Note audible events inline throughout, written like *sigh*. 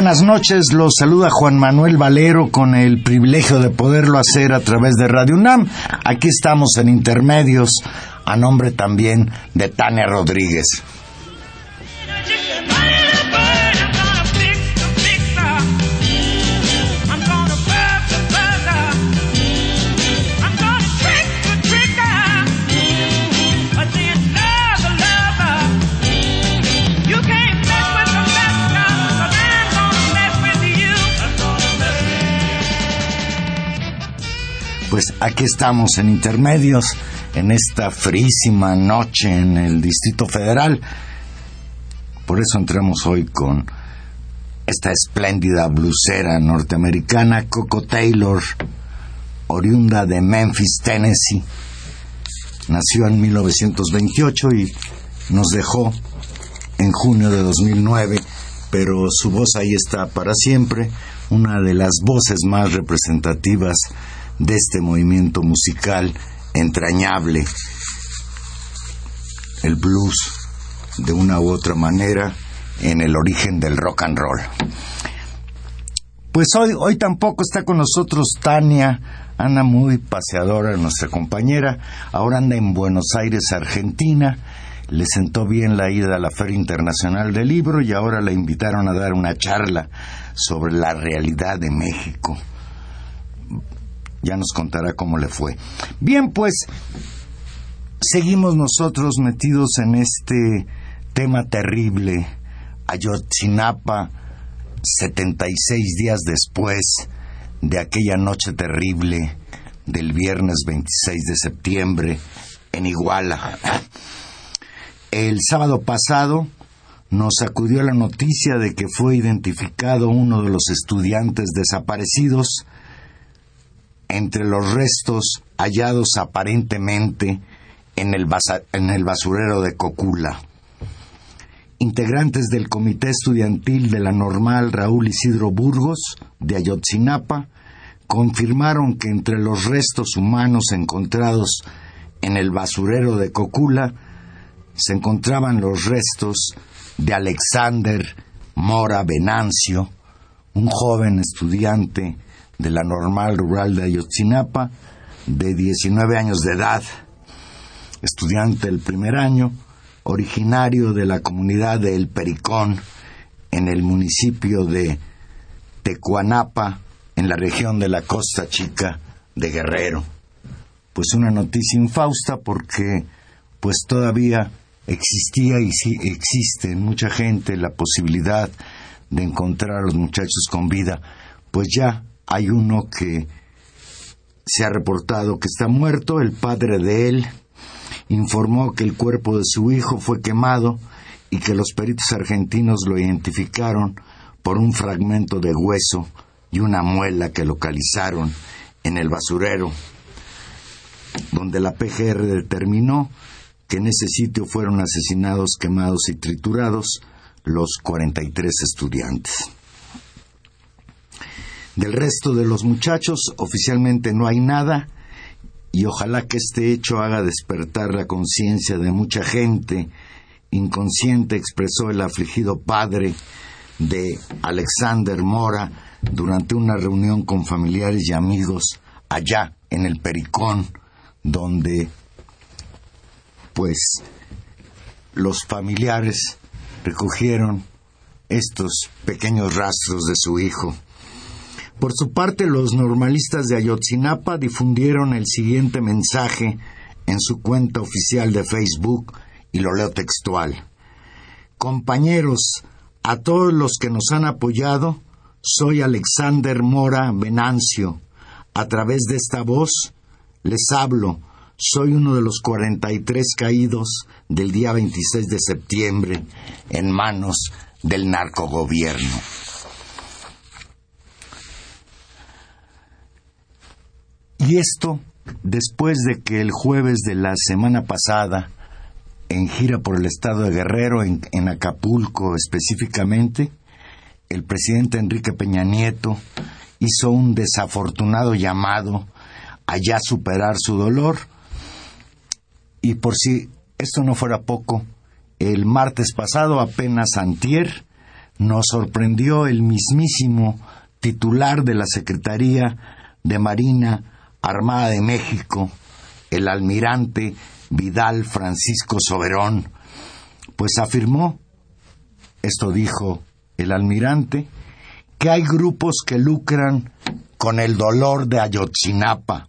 Buenas noches, los saluda Juan Manuel Valero con el privilegio de poderlo hacer a través de Radio UNAM. Aquí estamos en Intermedios, a nombre también de Tania Rodríguez. Pues aquí estamos en intermedios, en esta frísima noche en el Distrito Federal. Por eso entramos hoy con esta espléndida blusera norteamericana, Coco Taylor, oriunda de Memphis, Tennessee. Nació en 1928 y nos dejó en junio de 2009, pero su voz ahí está para siempre, una de las voces más representativas de este movimiento musical entrañable, el blues, de una u otra manera, en el origen del rock and roll. Pues hoy, hoy tampoco está con nosotros Tania, anda muy paseadora, nuestra compañera, ahora anda en Buenos Aires, Argentina, le sentó bien la ida a la Feria Internacional del Libro y ahora la invitaron a dar una charla sobre la realidad de México ya nos contará cómo le fue. Bien, pues seguimos nosotros metidos en este tema terrible. Ayotzinapa, 76 días después de aquella noche terrible del viernes 26 de septiembre en Iguala. El sábado pasado nos acudió la noticia de que fue identificado uno de los estudiantes desaparecidos entre los restos hallados aparentemente en el, en el basurero de Cocula. Integrantes del Comité Estudiantil de la Normal Raúl Isidro Burgos, de Ayotzinapa, confirmaron que entre los restos humanos encontrados en el basurero de Cocula se encontraban los restos de Alexander Mora Venancio, un joven estudiante de la normal rural de Ayotzinapa, de 19 años de edad, estudiante del primer año, originario de la comunidad de El Pericón, en el municipio de Tecuanapa, en la región de la Costa Chica de Guerrero. Pues una noticia infausta porque pues todavía existía y sí existe en mucha gente la posibilidad de encontrar a los muchachos con vida, pues ya hay uno que se ha reportado que está muerto, el padre de él informó que el cuerpo de su hijo fue quemado y que los peritos argentinos lo identificaron por un fragmento de hueso y una muela que localizaron en el basurero, donde la PGR determinó que en ese sitio fueron asesinados, quemados y triturados los 43 estudiantes. Del resto de los muchachos oficialmente no hay nada y ojalá que este hecho haga despertar la conciencia de mucha gente. Inconsciente expresó el afligido padre de Alexander Mora durante una reunión con familiares y amigos allá en el Pericón, donde pues los familiares recogieron estos pequeños rastros de su hijo. Por su parte, los normalistas de Ayotzinapa difundieron el siguiente mensaje en su cuenta oficial de Facebook y lo leo textual. Compañeros, a todos los que nos han apoyado, soy Alexander Mora Venancio. A través de esta voz les hablo. Soy uno de los 43 caídos del día 26 de septiembre en manos del narcogobierno. Y esto después de que el jueves de la semana pasada, en gira por el estado de Guerrero, en, Acapulco específicamente, el presidente Enrique Peña Nieto hizo un desafortunado llamado a ya superar su dolor. Y por si esto no fuera poco, el martes pasado, apenas antier, nos sorprendió el mismísimo titular de la Secretaría de Marina Armada de México, el almirante Vidal Francisco Soberón, pues afirmó, esto dijo el almirante, que hay grupos que lucran con el dolor de Ayotzinapa.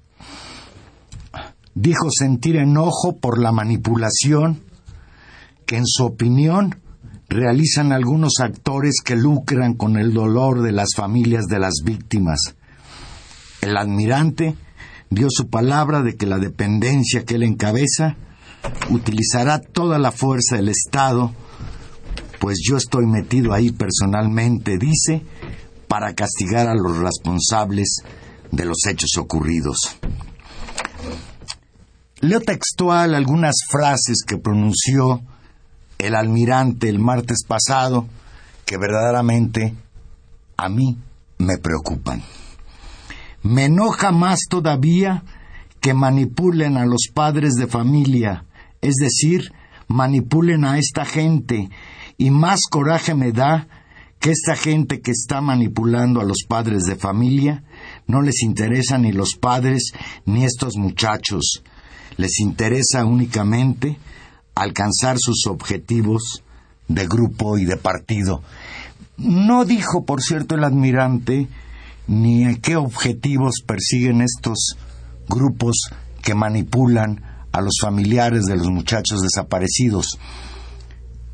Dijo sentir enojo por la manipulación que en su opinión realizan algunos actores que lucran con el dolor de las familias de las víctimas. El almirante dio su palabra de que la dependencia que él encabeza utilizará toda la fuerza del Estado, pues yo estoy metido ahí personalmente, dice, para castigar a los responsables de los hechos ocurridos. Leo textual algunas frases que pronunció el almirante el martes pasado que verdaderamente a mí me preocupan. Me enoja más todavía que manipulen a los padres de familia, es decir, manipulen a esta gente, y más coraje me da que esta gente que está manipulando a los padres de familia no les interesa ni los padres ni estos muchachos, les interesa únicamente alcanzar sus objetivos de grupo y de partido. No dijo, por cierto, el admirante ni a qué objetivos persiguen estos grupos que manipulan a los familiares de los muchachos desaparecidos.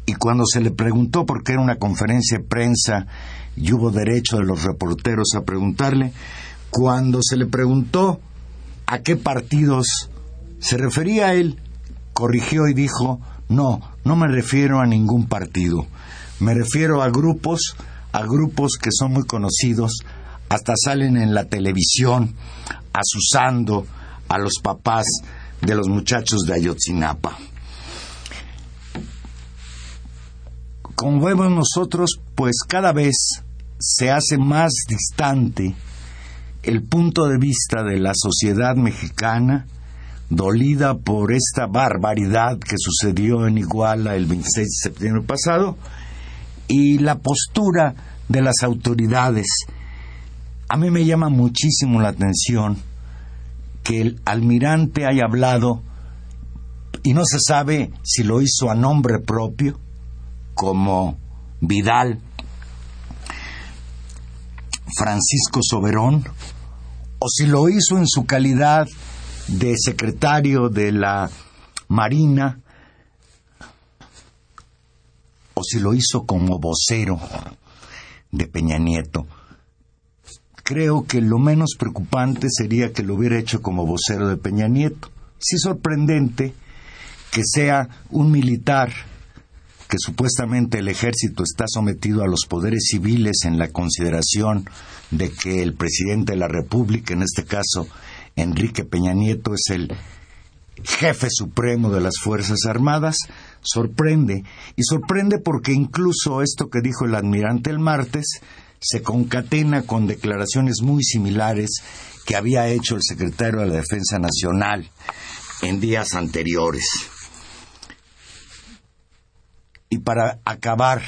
Y cuando se le preguntó, porque era una conferencia de prensa y hubo derecho de los reporteros a preguntarle, cuando se le preguntó a qué partidos se refería él, corrigió y dijo, no, no me refiero a ningún partido, me refiero a grupos, a grupos que son muy conocidos, hasta salen en la televisión asusando a los papás de los muchachos de Ayotzinapa. Como vemos nosotros, pues cada vez se hace más distante el punto de vista de la sociedad mexicana dolida por esta barbaridad que sucedió en Iguala el 26 de septiembre pasado y la postura de las autoridades a mí me llama muchísimo la atención que el almirante haya hablado y no se sabe si lo hizo a nombre propio, como Vidal, Francisco Soberón, o si lo hizo en su calidad de secretario de la Marina, o si lo hizo como vocero de Peña Nieto creo que lo menos preocupante sería que lo hubiera hecho como vocero de Peña Nieto. Sí sorprendente que sea un militar que supuestamente el ejército está sometido a los poderes civiles en la consideración de que el presidente de la República, en este caso Enrique Peña Nieto, es el jefe supremo de las Fuerzas Armadas, sorprende. Y sorprende porque incluso esto que dijo el admirante el martes se concatena con declaraciones muy similares que había hecho el secretario de la Defensa Nacional en días anteriores. Y para acabar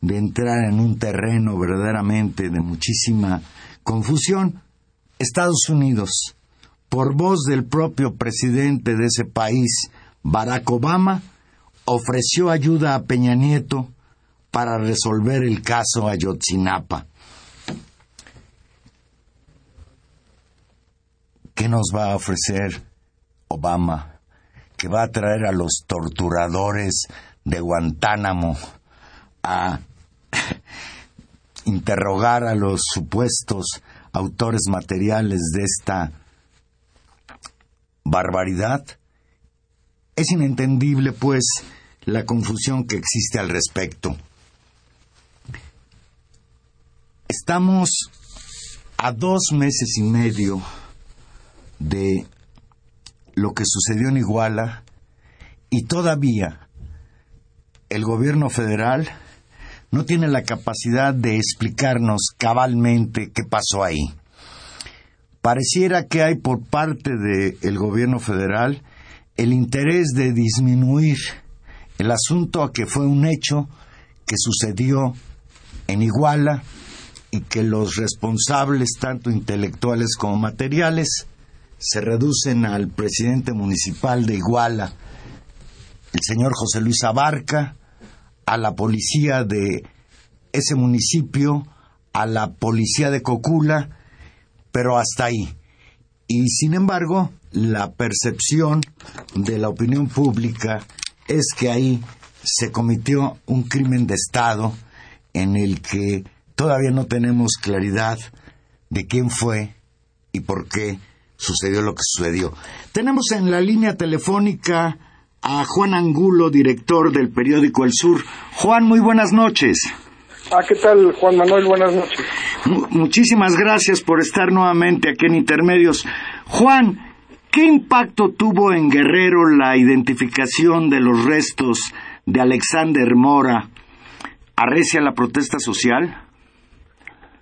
de entrar en un terreno verdaderamente de muchísima confusión, Estados Unidos, por voz del propio presidente de ese país, Barack Obama ofreció ayuda a Peña Nieto para resolver el caso Ayotzinapa. ¿Qué nos va a ofrecer Obama? Que va a traer a los torturadores de Guantánamo a *laughs* interrogar a los supuestos autores materiales de esta barbaridad. Es inentendible, pues, la confusión que existe al respecto. Estamos a dos meses y medio de lo que sucedió en Iguala y todavía el gobierno federal no tiene la capacidad de explicarnos cabalmente qué pasó ahí. Pareciera que hay por parte del gobierno federal el interés de disminuir el asunto a que fue un hecho que sucedió en Iguala y que los responsables, tanto intelectuales como materiales, se reducen al presidente municipal de Iguala, el señor José Luis Abarca, a la policía de ese municipio, a la policía de Cocula, pero hasta ahí. Y sin embargo, la percepción de la opinión pública es que ahí se cometió un crimen de Estado en el que todavía no tenemos claridad de quién fue y por qué sucedió lo que sucedió. Tenemos en la línea telefónica a Juan Angulo, director del periódico El Sur. Juan, muy buenas noches. Ah, ¿qué tal, Juan Manuel? Buenas noches. muchísimas gracias por estar nuevamente aquí en Intermedios. Juan, ¿qué impacto tuvo en Guerrero la identificación de los restos de Alexander Mora? ¿Arrecia la protesta social?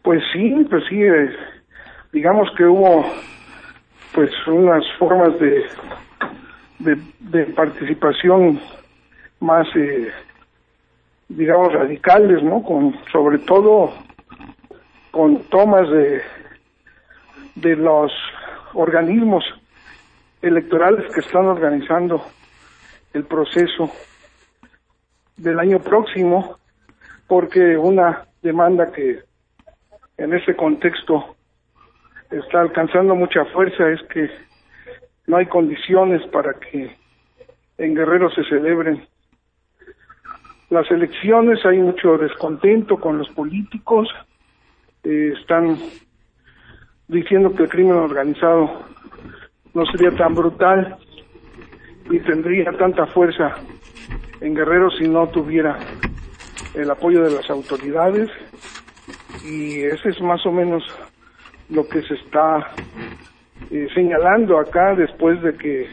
Pues sí, pues sí. Eh, digamos que hubo pues unas formas de de, participación más, eh, digamos, radicales, ¿no? Con, sobre todo con tomas de, de los organismos electorales que están organizando el proceso del año próximo, porque una demanda que en ese contexto está alcanzando mucha fuerza es que no hay condiciones para que en Guerrero se celebren las elecciones, hay mucho descontento con los políticos, eh, están diciendo que el crimen organizado no sería tan brutal y tendría tanta fuerza en Guerrero si no tuviera el apoyo de las autoridades y ese es más o menos lo que se está eh, señalando acá después de que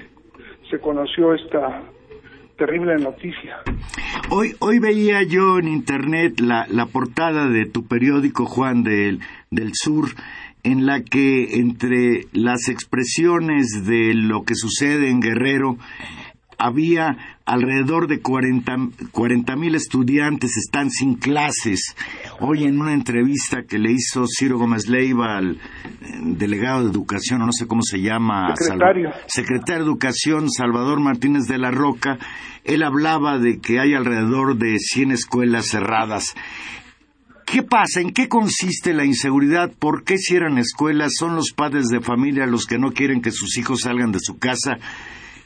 se conoció esta terrible noticia. Hoy, hoy veía yo en internet la, la portada de tu periódico, Juan, del, del Sur, en la que entre las expresiones de lo que sucede en Guerrero había alrededor de 40 mil estudiantes están sin clases. Hoy en una entrevista que le hizo Ciro Gómez Leiva al eh, delegado de Educación, o no sé cómo se llama, secretario. secretario de Educación Salvador Martínez de la Roca, él hablaba de que hay alrededor de 100 escuelas cerradas. ¿Qué pasa? ¿En qué consiste la inseguridad? ¿Por qué cierran escuelas? ¿Son los padres de familia los que no quieren que sus hijos salgan de su casa?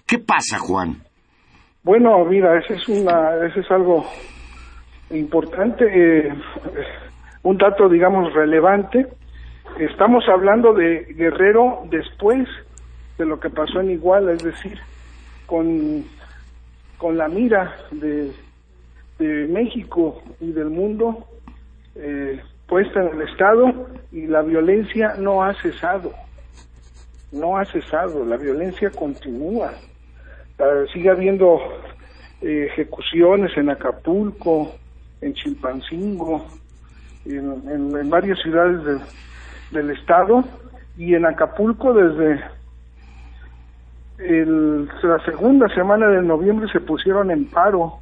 ¿Qué pasa, Juan? Bueno, mira, ese es, una, ese es algo importante, eh, un dato, digamos, relevante. Estamos hablando de Guerrero después de lo que pasó en Iguala, es decir, con, con la mira de, de México y del mundo eh, puesta en el Estado y la violencia no ha cesado, no ha cesado, la violencia continúa. Eh, sigue habiendo eh, ejecuciones en Acapulco, en Chilpancingo, en, varias ciudades del estado y en Acapulco desde la segunda semana de noviembre se pusieron en paro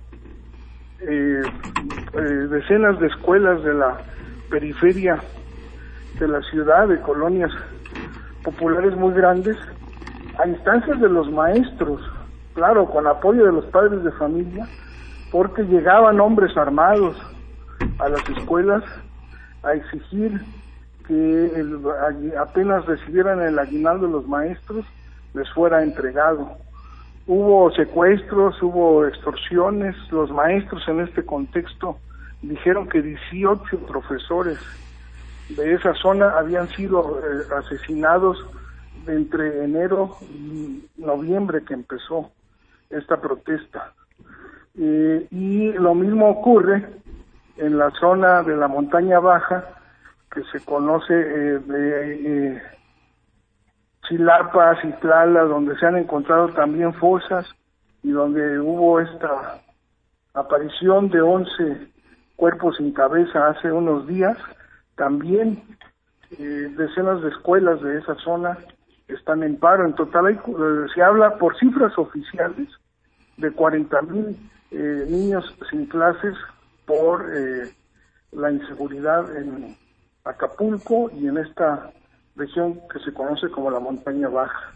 eh, decenas de escuelas de la periferia de la ciudad, de colonias populares muy grandes, a instancias de los maestros claro, con apoyo de los padres de familia, porque llegaban hombres armados a las escuelas a exigir que apenas recibieran el aguinaldo de los maestros, les fuera entregado. Hubo secuestros, hubo extorsiones, los maestros en este contexto dijeron que 18 profesores de esa zona habían sido eh, asesinados entre enero y noviembre que empezó esta protesta. Eh, y lo mismo ocurre en la zona de la montaña baja que se conoce eh, de eh, Chilapa, Citlala, donde se han encontrado también fosas y donde hubo esta aparición de 11 cuerpos sin cabeza hace unos días, también eh, decenas de escuelas de esa zona están en paro. En total hay, eh, se habla por cifras oficiales de 40 mil eh, niños sin clases por la inseguridad en Acapulco y en esta región que se conoce como la montaña baja.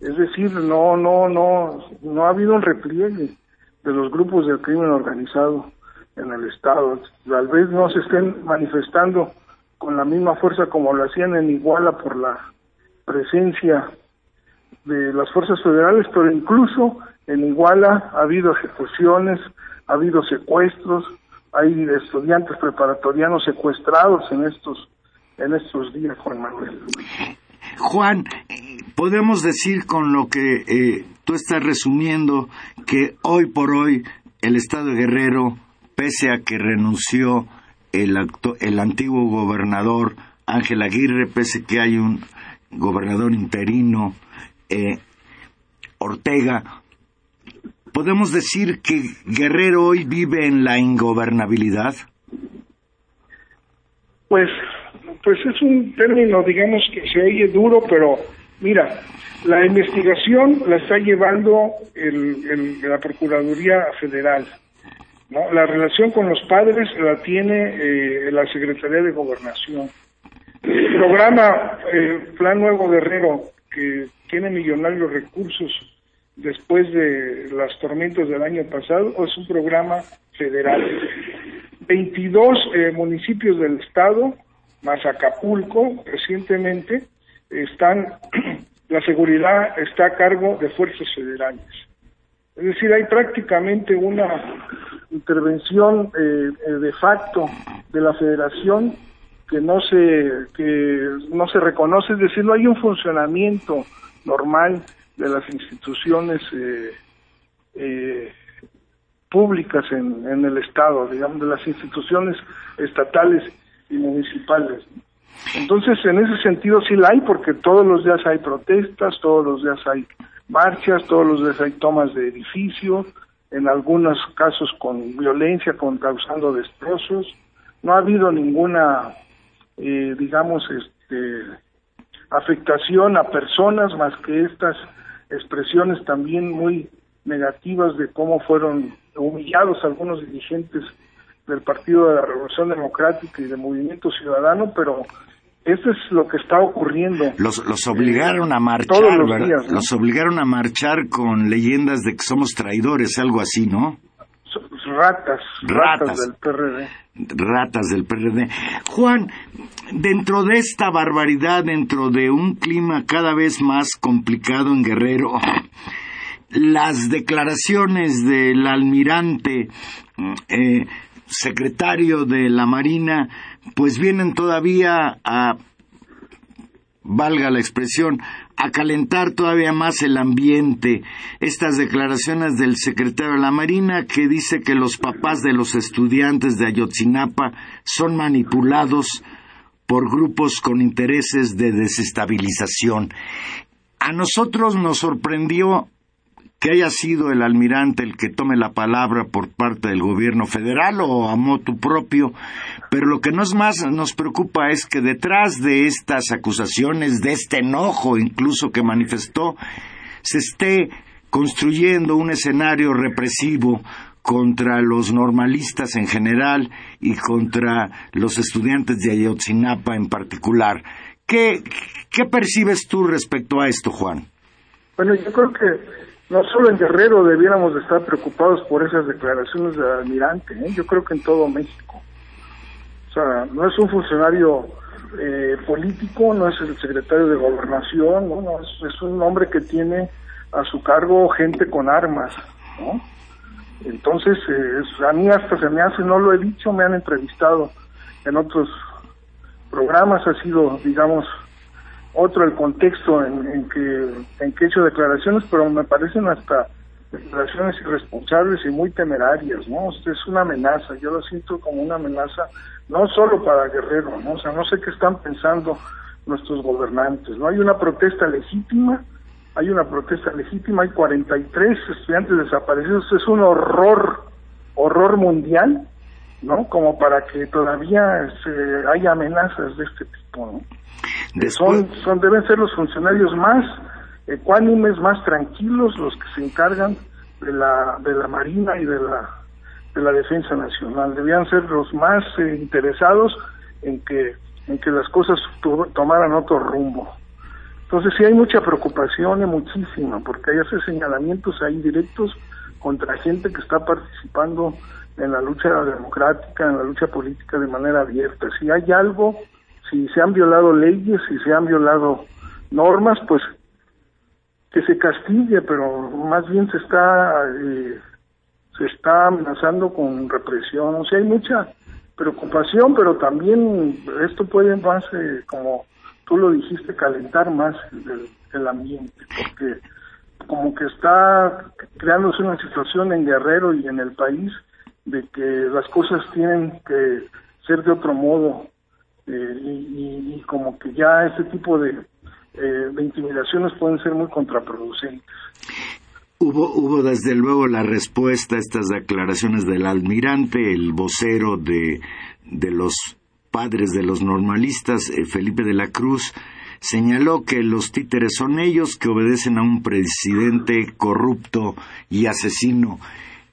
Es decir, no, no, no, no ha habido un repliegue de los grupos del crimen organizado en el Estado. Tal vez no se estén manifestando con la misma fuerza como lo hacían en Iguala por la presencia de las fuerzas federales, pero incluso en Iguala ha habido ejecuciones, ha habido secuestros, hay estudiantes preparatorianos secuestrados en estos en estos días, Juan Manuel. Juan, podemos decir con lo que eh, tú estás resumiendo que hoy por hoy el Estado de Guerrero, pese a que renunció el, el antiguo gobernador Ángel Aguirre, pese a que hay un gobernador interino, eh, Ortega, ¿podemos decir que Guerrero hoy vive en la ingobernabilidad? Pues, pues es un término, digamos, que se oye duro, pero mira, la investigación la está llevando el, la Procuraduría Federal. ¿no? La relación con los padres la tiene eh, la Secretaría de Gobernación. El programa eh, Plan Nuevo Guerrero, que tiene millonarios recursos después de las tormentas del año pasado, es un programa federal. 22 eh, municipios del estado, más Acapulco, recientemente, están, *clears throat* la seguridad está a cargo de fuerzas federales. Es decir, hay prácticamente una intervención eh, de facto de la federación que no se que no se reconoce, es decir, no hay un funcionamiento normal de las instituciones eh, eh, públicas en, en el Estado, digamos, de las instituciones estatales y municipales. Entonces, en ese sentido sí la hay, porque todos los días hay protestas, todos los días hay marchas, todos los días hay tomas de edificios, en algunos casos con violencia, con causando destrozos. No ha habido ninguna eh, digamos, este, afectación a personas más que estas expresiones también muy negativas de cómo fueron humillados algunos dirigentes del Partido de la Revolución Democrática y del Movimiento Ciudadano, pero eso es lo que está ocurriendo. Los, los obligaron a marchar, los Los obligaron a marchar con leyendas de que somos traidores, algo así, ¿no? Ratas, ratas, ratas del PRD ratas del PRD. Juan, dentro de esta barbaridad, dentro de un clima cada vez más complicado en Guerrero, las declaraciones del almirante eh, secretario de la Marina, pues vienen todavía a, valga la expresión, a calentar todavía más el ambiente. Estas declaraciones del secretario de la Marina que dice que los papás de los estudiantes de Ayotzinapa son manipulados por grupos con intereses de desestabilización. A nosotros nos sorprendió que haya sido el almirante el que tome la palabra por parte del gobierno federal o a motu propio, pero lo que nos más nos preocupa es que detrás de estas acusaciones, de este enojo incluso que manifestó, se esté construyendo un escenario represivo contra los normalistas en general y contra los estudiantes de Ayotzinapa en particular. ¿Qué, qué percibes tú respecto a esto, Juan? Bueno, yo creo que no solo en Guerrero debiéramos de estar preocupados por esas declaraciones del almirante, ¿eh? yo creo que en todo México. O sea, no es un funcionario eh, político, no es el secretario de gobernación, no, es, un hombre que tiene a su cargo gente con armas. Entonces, eh, a mí hasta se me hace, no lo he dicho, me han entrevistado en otros programas, ha sido, digamos, otro el contexto en, que en que he hecho declaraciones, pero me parecen hasta declaraciones irresponsables y muy temerarias, ¿no? Es una amenaza, yo lo siento como una amenaza no solo para Guerrero, ¿no? O sea, no sé qué están pensando nuestros gobernantes, ¿no? Hay una protesta legítima, hay una protesta legítima, hay 43 estudiantes desaparecidos, es un horror, horror mundial, ¿no? Como para que todavía se, haya amenazas de este tipo, ¿no? Son, son, deben ser los funcionarios más ecuánimes, más tranquilos, los que se encargan de la, de la Marina y de la, de la Defensa Nacional. Debían ser los más eh, interesados en que, en que las cosas tomaran otro rumbo. Entonces sí hay mucha preocupación y muchísima, porque hay hace señalamientos ahí directos contra gente que está participando en la lucha democrática, en la lucha política de manera abierta. Si hay algo, si se han violado leyes, si se han violado normas, pues que se castigue, pero más bien se está eh, se está amenazando con represión. O sea, hay mucha preocupación, pero también esto puede más, eh, como tú lo dijiste, calentar más el, ambiente, porque como que está creándose una situación en Guerrero y en el país de que las cosas tienen que ser de otro modo eh, y, como que ya ese tipo de, eh, de intimidaciones pueden ser muy contraproducentes. Hubo, hubo desde luego la respuesta a estas declaraciones del almirante, el vocero de, de los padres de los normalistas, eh, Felipe de la Cruz, señaló que los títeres son ellos que obedecen a un presidente corrupto y asesino.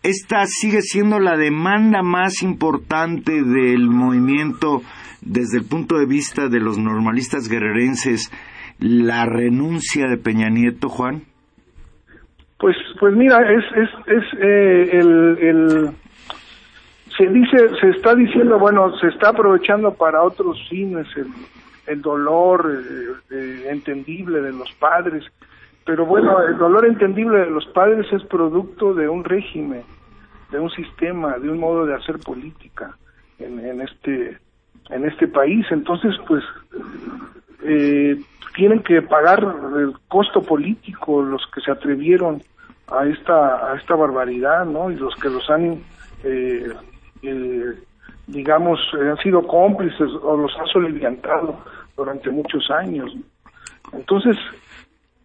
Esta sigue siendo la demanda más importante del movimiento desde el punto de vista de los normalistas guerrerenses, la renuncia de Peña Nieto, Juan. Pues, pues mira, es, es, es eh, el, el, se dice, se está diciendo, bueno, se está aprovechando para otros fines el, el dolor eh, eh, entendible de los padres, pero bueno, el dolor entendible de los padres es producto de un régimen, de un sistema, de un modo de hacer política en, este en este país. Entonces, pues eh, tienen que pagar el costo político los que se atrevieron a esta a esta barbaridad, ¿no? Y los que los han eh, digamos han sido cómplices o los han soliviantado durante muchos años. Entonces,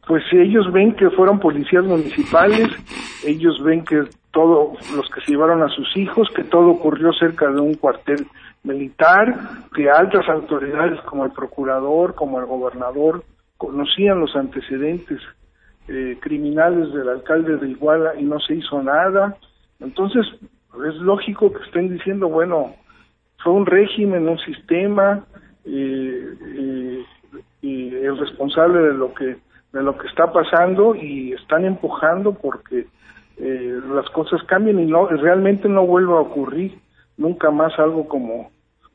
pues si ellos ven que fueron policías municipales, ellos ven que todos los que se llevaron a sus hijos, que todo ocurrió cerca de un cuartel militar, que altas autoridades como el procurador, como el gobernador, conocían los antecedentes eh, criminales del alcalde de Iguala y no se hizo nada. Entonces, es lógico que estén diciendo, bueno, fue un régimen, un sistema, eh, y el responsable de lo que de lo que está pasando y están empujando porque eh, las cosas cambien y no realmente no vuelva a ocurrir nunca más algo como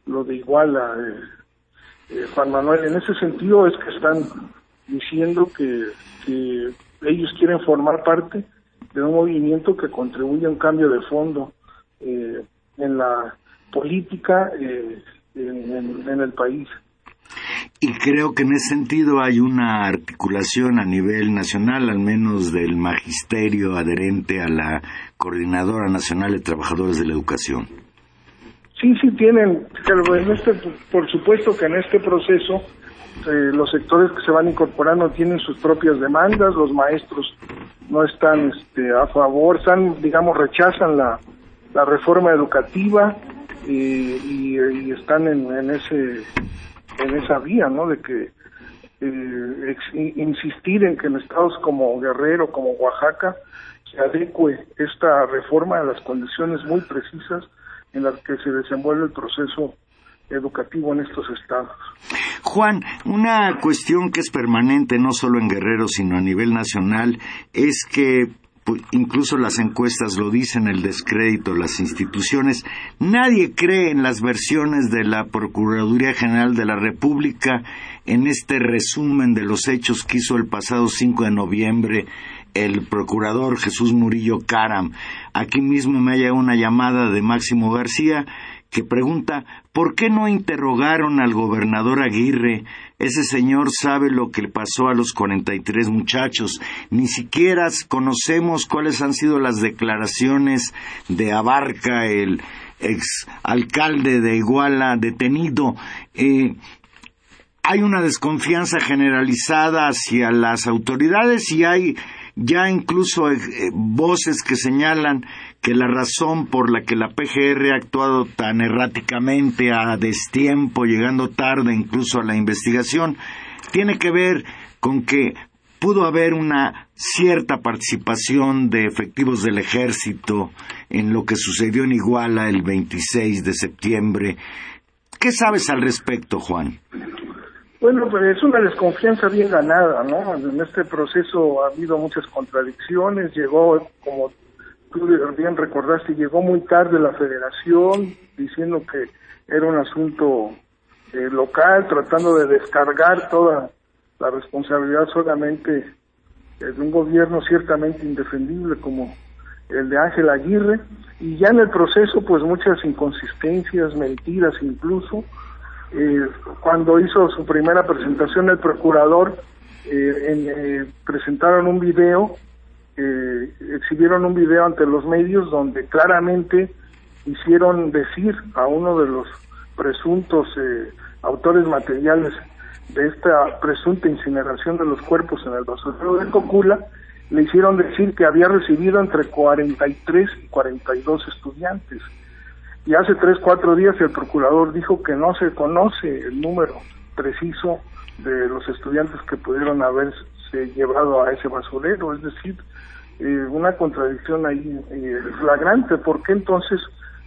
lo de Iguala, eh, eh, Juan Manuel. En ese sentido es que están diciendo que, ellos quieren formar parte de un movimiento que contribuye a un cambio de fondo eh, en la política en, el país. Y creo que en ese sentido hay una articulación a nivel nacional, al menos del magisterio adherente a la Coordinadora Nacional de Trabajadores de la Educación. Sí, sí tienen, en este, por supuesto que en este proceso eh, los sectores que se van incorporando tienen sus propias demandas, los maestros no están este, a favor, están, digamos, rechazan la, la reforma educativa y, y, están en, ese en esa vía, ¿no? De que eh, insistir en que en estados como Guerrero, como Oaxaca, se adecue esta reforma a las condiciones muy precisas en las que se desenvuelve el proceso educativo en estos estados. Juan, una cuestión que es permanente no solo en Guerrero, sino a nivel nacional, es que incluso las encuestas lo dicen, el descrédito, las instituciones. Nadie cree en las versiones de la Procuraduría General de la República en este resumen de los hechos que hizo el pasado 5 de noviembre el procurador Jesús Murillo Caram. Aquí mismo me haya una llamada de Máximo García que pregunta ¿por qué no interrogaron al gobernador Aguirre? Ese señor sabe lo que le pasó a los 43 muchachos. Ni siquiera conocemos cuáles han sido las declaraciones de Abarca, el ex alcalde de Iguala detenido. Eh, hay una desconfianza generalizada hacia las autoridades y hay ya incluso eh, voces que señalan que la razón por la que la PGR ha actuado tan erráticamente, a destiempo, llegando tarde incluso a la investigación, tiene que ver con que pudo haber una cierta participación de efectivos del ejército en lo que sucedió en Iguala el 26 de septiembre. ¿Qué sabes al respecto, Juan? Bueno, pues es una desconfianza bien ganada, ¿no? En este proceso ha habido muchas contradicciones, llegó como tú bien recordaste, llegó muy tarde la federación diciendo que era un asunto eh, local, tratando de descargar toda la responsabilidad solamente de un gobierno ciertamente indefendible como el de Ángel Aguirre, y ya en el proceso pues muchas inconsistencias, mentiras incluso. Eh, cuando hizo su primera presentación el procurador, eh, presentaron un video eh, exhibieron un video ante los medios donde claramente hicieron decir a uno de los presuntos eh, autores materiales de esta presunta incineración de los cuerpos en el basurero de Cocula, le hicieron decir que había recibido entre 43 y 42 estudiantes. Y hace tres, cuatro días el procurador dijo que no se conoce el número preciso de los estudiantes que pudieron haberse llevado a ese basurero, es decir, eh, una contradicción ahí eh, flagrante, porque entonces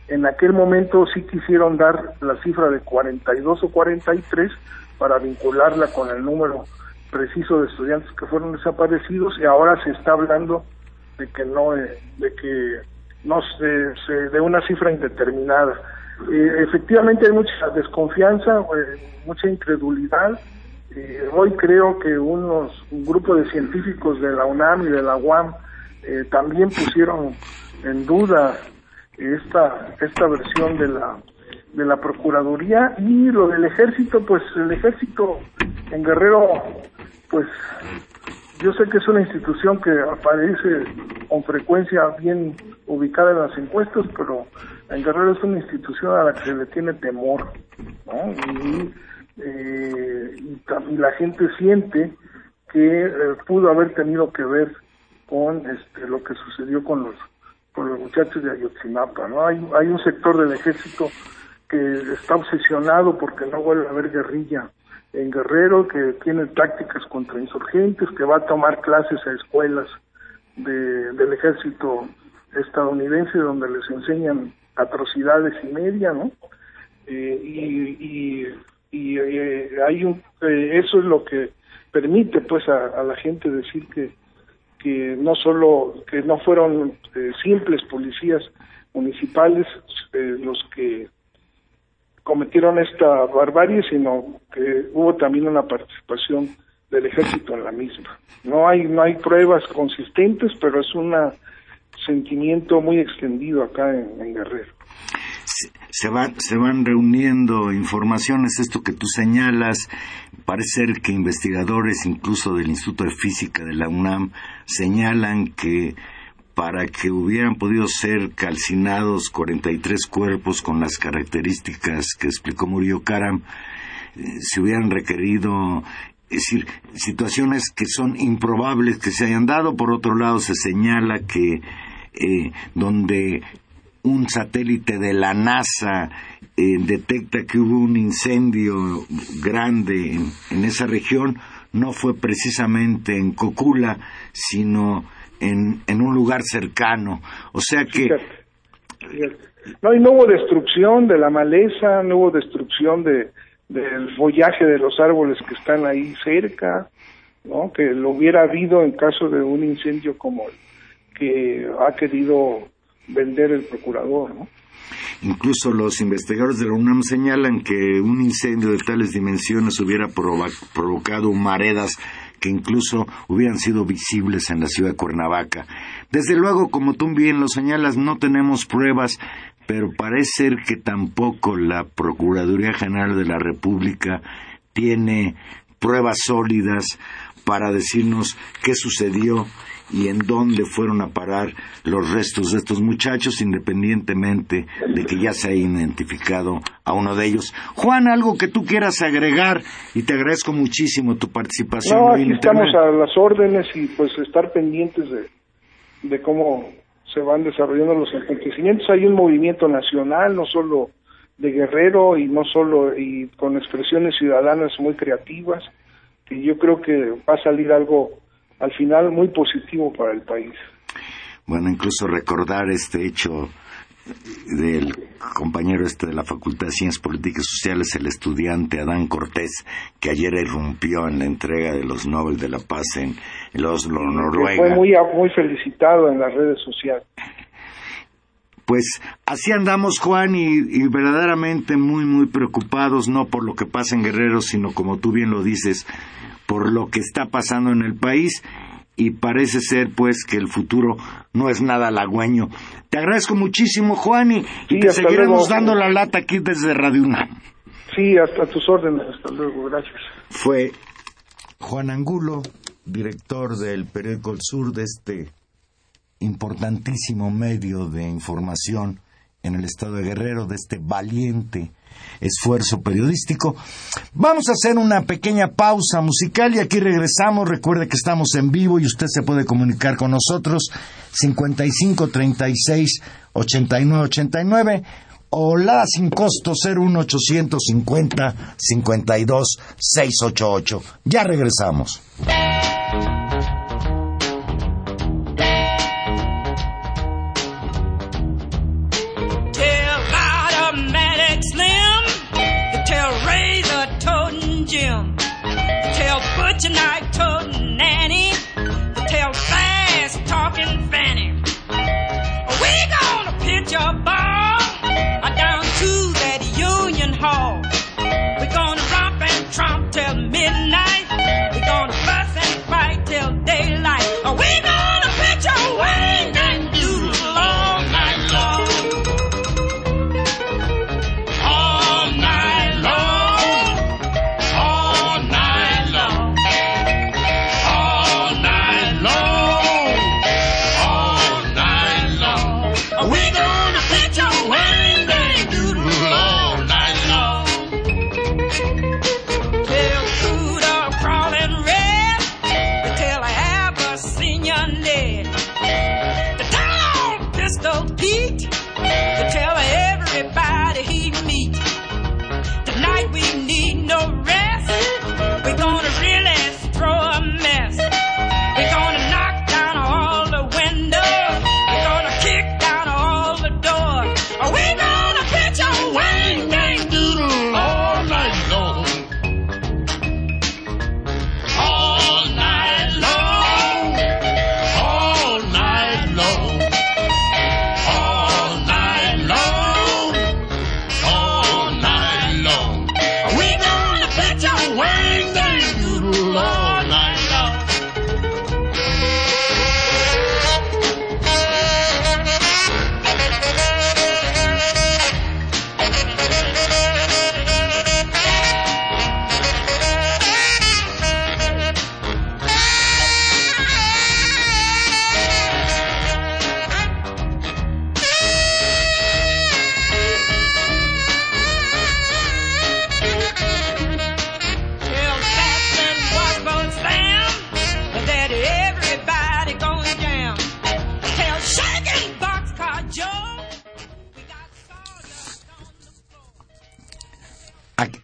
en aquel momento sí quisieron dar la cifra de 42 o 43 para vincularla con el número preciso de estudiantes que fueron desaparecidos y ahora se está hablando de que no eh, de que no se, de una cifra indeterminada. Efectivamente hay mucha desconfianza mucha incredulidad hoy creo que unos un grupo de científicos de la UNAM y de la UAM eh, también pusieron en duda esta esta versión de la de la procuraduría y lo del ejército pues el ejército en Guerrero pues yo sé que es una institución que aparece con frecuencia bien ubicada en las encuestas pero en Guerrero es una institución a la que se le tiene temor ¿no? y, eh, y, la gente siente que eh, pudo haber tenido que ver con este, lo que sucedió con los con los muchachos de Ayotzinapa, ¿no? Hay, hay un sector del ejército que está obsesionado porque no vuelve a haber guerrilla en Guerrero, que tiene tácticas contra insurgentes, que va a tomar clases a escuelas de, del ejército estadounidense donde les enseñan atrocidades y media, ¿no? Eh, y y, eh, hay un, eh, eso es lo que permite pues a la gente decir que que no solo que no fueron eh, simples policías municipales eh, los que cometieron esta barbarie, sino que hubo también una participación del ejército en la misma. No hay no hay pruebas consistentes, pero es un sentimiento muy extendido acá en Guerrero se, se van reuniendo informaciones, esto que tú señalas, parece ser que investigadores incluso del Instituto de Física de la UNAM señalan que para que hubieran podido ser calcinados 43 cuerpos con las características que explicó Murillo Karam, eh, se hubieran requerido es decir, situaciones que son improbables que se hayan dado. Por otro lado, se señala que eh, donde un satélite de la NASA eh, detecta que hubo un incendio grande en, esa región, no fue precisamente en Cocula, sino en, en un lugar cercano. O sea que... No, y no hubo destrucción de la maleza, no hubo destrucción de, del follaje de los árboles que están ahí cerca, ¿no? Que lo hubiera habido en caso de un incendio como el que ha querido vender el procurador, ¿no? Incluso los investigadores de la UNAM señalan que un incendio de tales dimensiones hubiera provocado maredas que incluso hubieran sido visibles en la ciudad de Cuernavaca. Desde luego, como tú bien lo señalas, no tenemos pruebas, pero parece ser que tampoco la Procuraduría General de la República tiene pruebas sólidas para decirnos qué sucedió y en dónde fueron a parar los restos de estos muchachos, independientemente de que ya se haya identificado a uno de ellos. Juan, algo que tú quieras agregar y te agradezco muchísimo tu participación. No, aquí estamos a las órdenes y pues estar pendientes de, cómo se van desarrollando los acontecimientos. Hay un movimiento nacional, no solo de Guerrero y no solo y con expresiones ciudadanas muy creativas, y yo creo que va a salir algo al final muy positivo para el país. Bueno, incluso recordar este hecho del compañero este de la Facultad de Ciencias Políticas y Sociales, el estudiante Adán Cortés, que ayer irrumpió en la entrega de los Nobel de la Paz en, Oslo, Noruega. Fue muy, muy felicitado en las redes sociales. Pues así andamos, Juan, y, y, verdaderamente muy, muy preocupados, no por lo que pasa en Guerrero, sino como tú bien lo dices, por lo que está pasando en el país y parece ser pues que el futuro no es nada halagüeño. Te agradezco muchísimo, Juan, y, te seguiremos dando la lata aquí desde Radio UNAM. Sí, hasta tus órdenes, hasta luego, gracias. Fue Juan Angulo, director del periódico El Sur de este importantísimo medio de información en el estado de Guerrero, de este valiente esfuerzo periodístico. Vamos a hacer una pequeña pausa musical y aquí regresamos. Recuerde que estamos en vivo y usted se puede comunicar con nosotros 55 36 89 89 o la sin costo 01850 52 688. Ya regresamos. gym. Tell Butch and I took.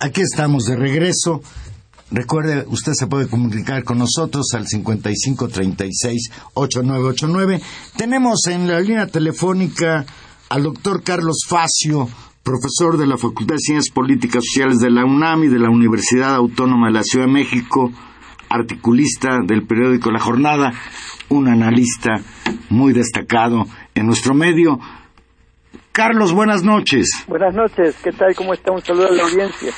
Aquí estamos de regreso. Recuerde, usted se puede comunicar con nosotros al 5536-8989. Tenemos en la línea telefónica al doctor Carlos Facio, profesor de la Facultad de Ciencias Políticas Sociales de la UNAM y de la Universidad Autónoma de la Ciudad de México, articulista del periódico La Jornada. un analista muy destacado en nuestro medio. Carlos, buenas noches. Buenas noches, ¿qué tal? ¿Cómo está? Un saludo a la audiencia.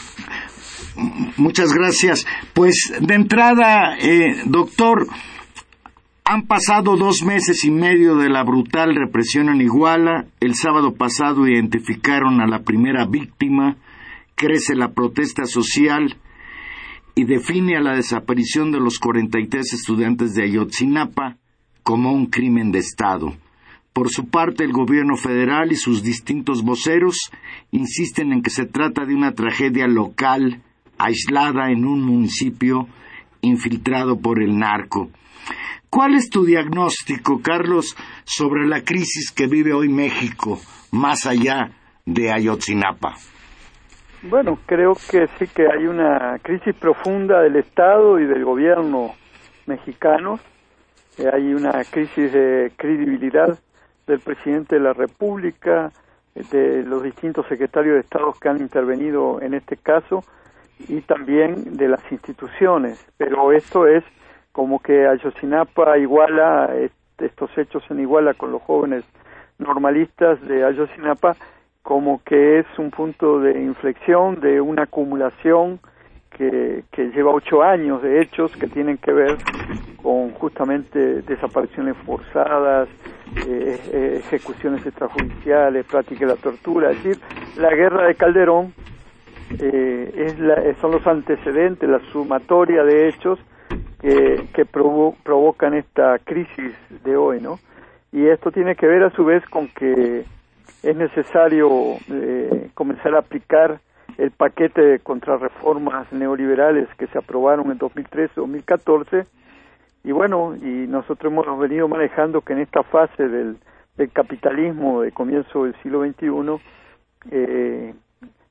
Muchas gracias. Pues de entrada, eh, doctor, han pasado dos meses y medio de la brutal represión en Iguala. El sábado pasado identificaron a la primera víctima. Crece la protesta social y define a la desaparición de los 43 estudiantes de Ayotzinapa como un crimen de Estado. Por su parte, el gobierno federal y sus distintos voceros insisten en que se trata de una tragedia local, aislada en un municipio infiltrado por el narco. ¿Cuál es tu diagnóstico, Carlos, sobre la crisis que vive hoy México, más allá de Ayotzinapa? Bueno, creo que sí que hay una crisis profunda del Estado y del gobierno mexicano. Eh, hay una crisis de credibilidad del presidente de la República, de los distintos secretarios de Estado que han intervenido en este caso y también de las instituciones. Pero esto es como que Ayotzinapa iguala estos hechos en iguala con los jóvenes normalistas de Ayotzinapa como que es un punto de inflexión de una acumulación que, que lleva ocho años de hechos que tienen que ver con justamente desapariciones forzadas, eh, eh, ejecuciones extrajudiciales, práctica de la tortura. Es decir, la guerra de Calderón eh, es la, son los antecedentes, la sumatoria de hechos que, que provocan esta crisis de hoy, ¿no? Y esto tiene que ver a su vez con que es necesario eh, comenzar a aplicar el paquete de contrarreformas neoliberales que se aprobaron en 2013-2014 y bueno, y nosotros hemos venido manejando que en esta fase del, capitalismo de comienzo del siglo XXI eh,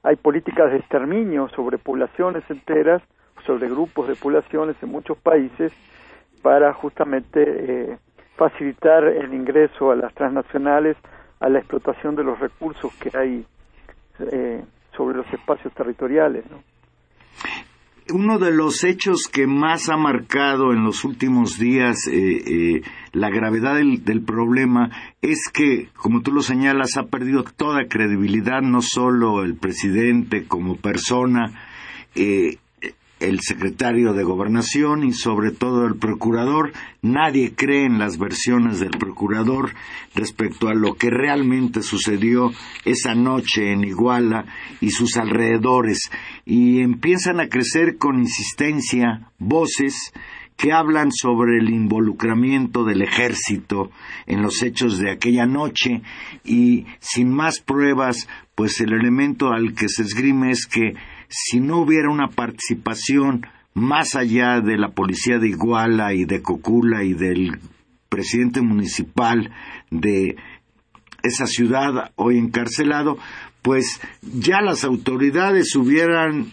hay políticas de exterminio sobre poblaciones enteras, sobre grupos de poblaciones en muchos países para justamente eh, facilitar el ingreso a las transnacionales a la explotación de los recursos que hay eh, sobre los espacios territoriales. Uno de los hechos que más ha marcado en los últimos días eh, eh, la gravedad del, problema es que, como tú lo señalas, ha perdido toda credibilidad, no solo el presidente como persona, el secretario de Gobernación y sobre todo el procurador. Nadie cree en las versiones del procurador respecto a lo que realmente sucedió esa noche en Iguala y sus alrededores y empiezan a crecer con insistencia voces que hablan sobre el involucramiento del ejército en los hechos de aquella noche y sin más pruebas, pues el elemento al que se esgrime es que si no hubiera una participación más allá de la policía de Iguala y de Cocula y del presidente municipal de esa ciudad hoy encarcelado, pues ya las autoridades hubieran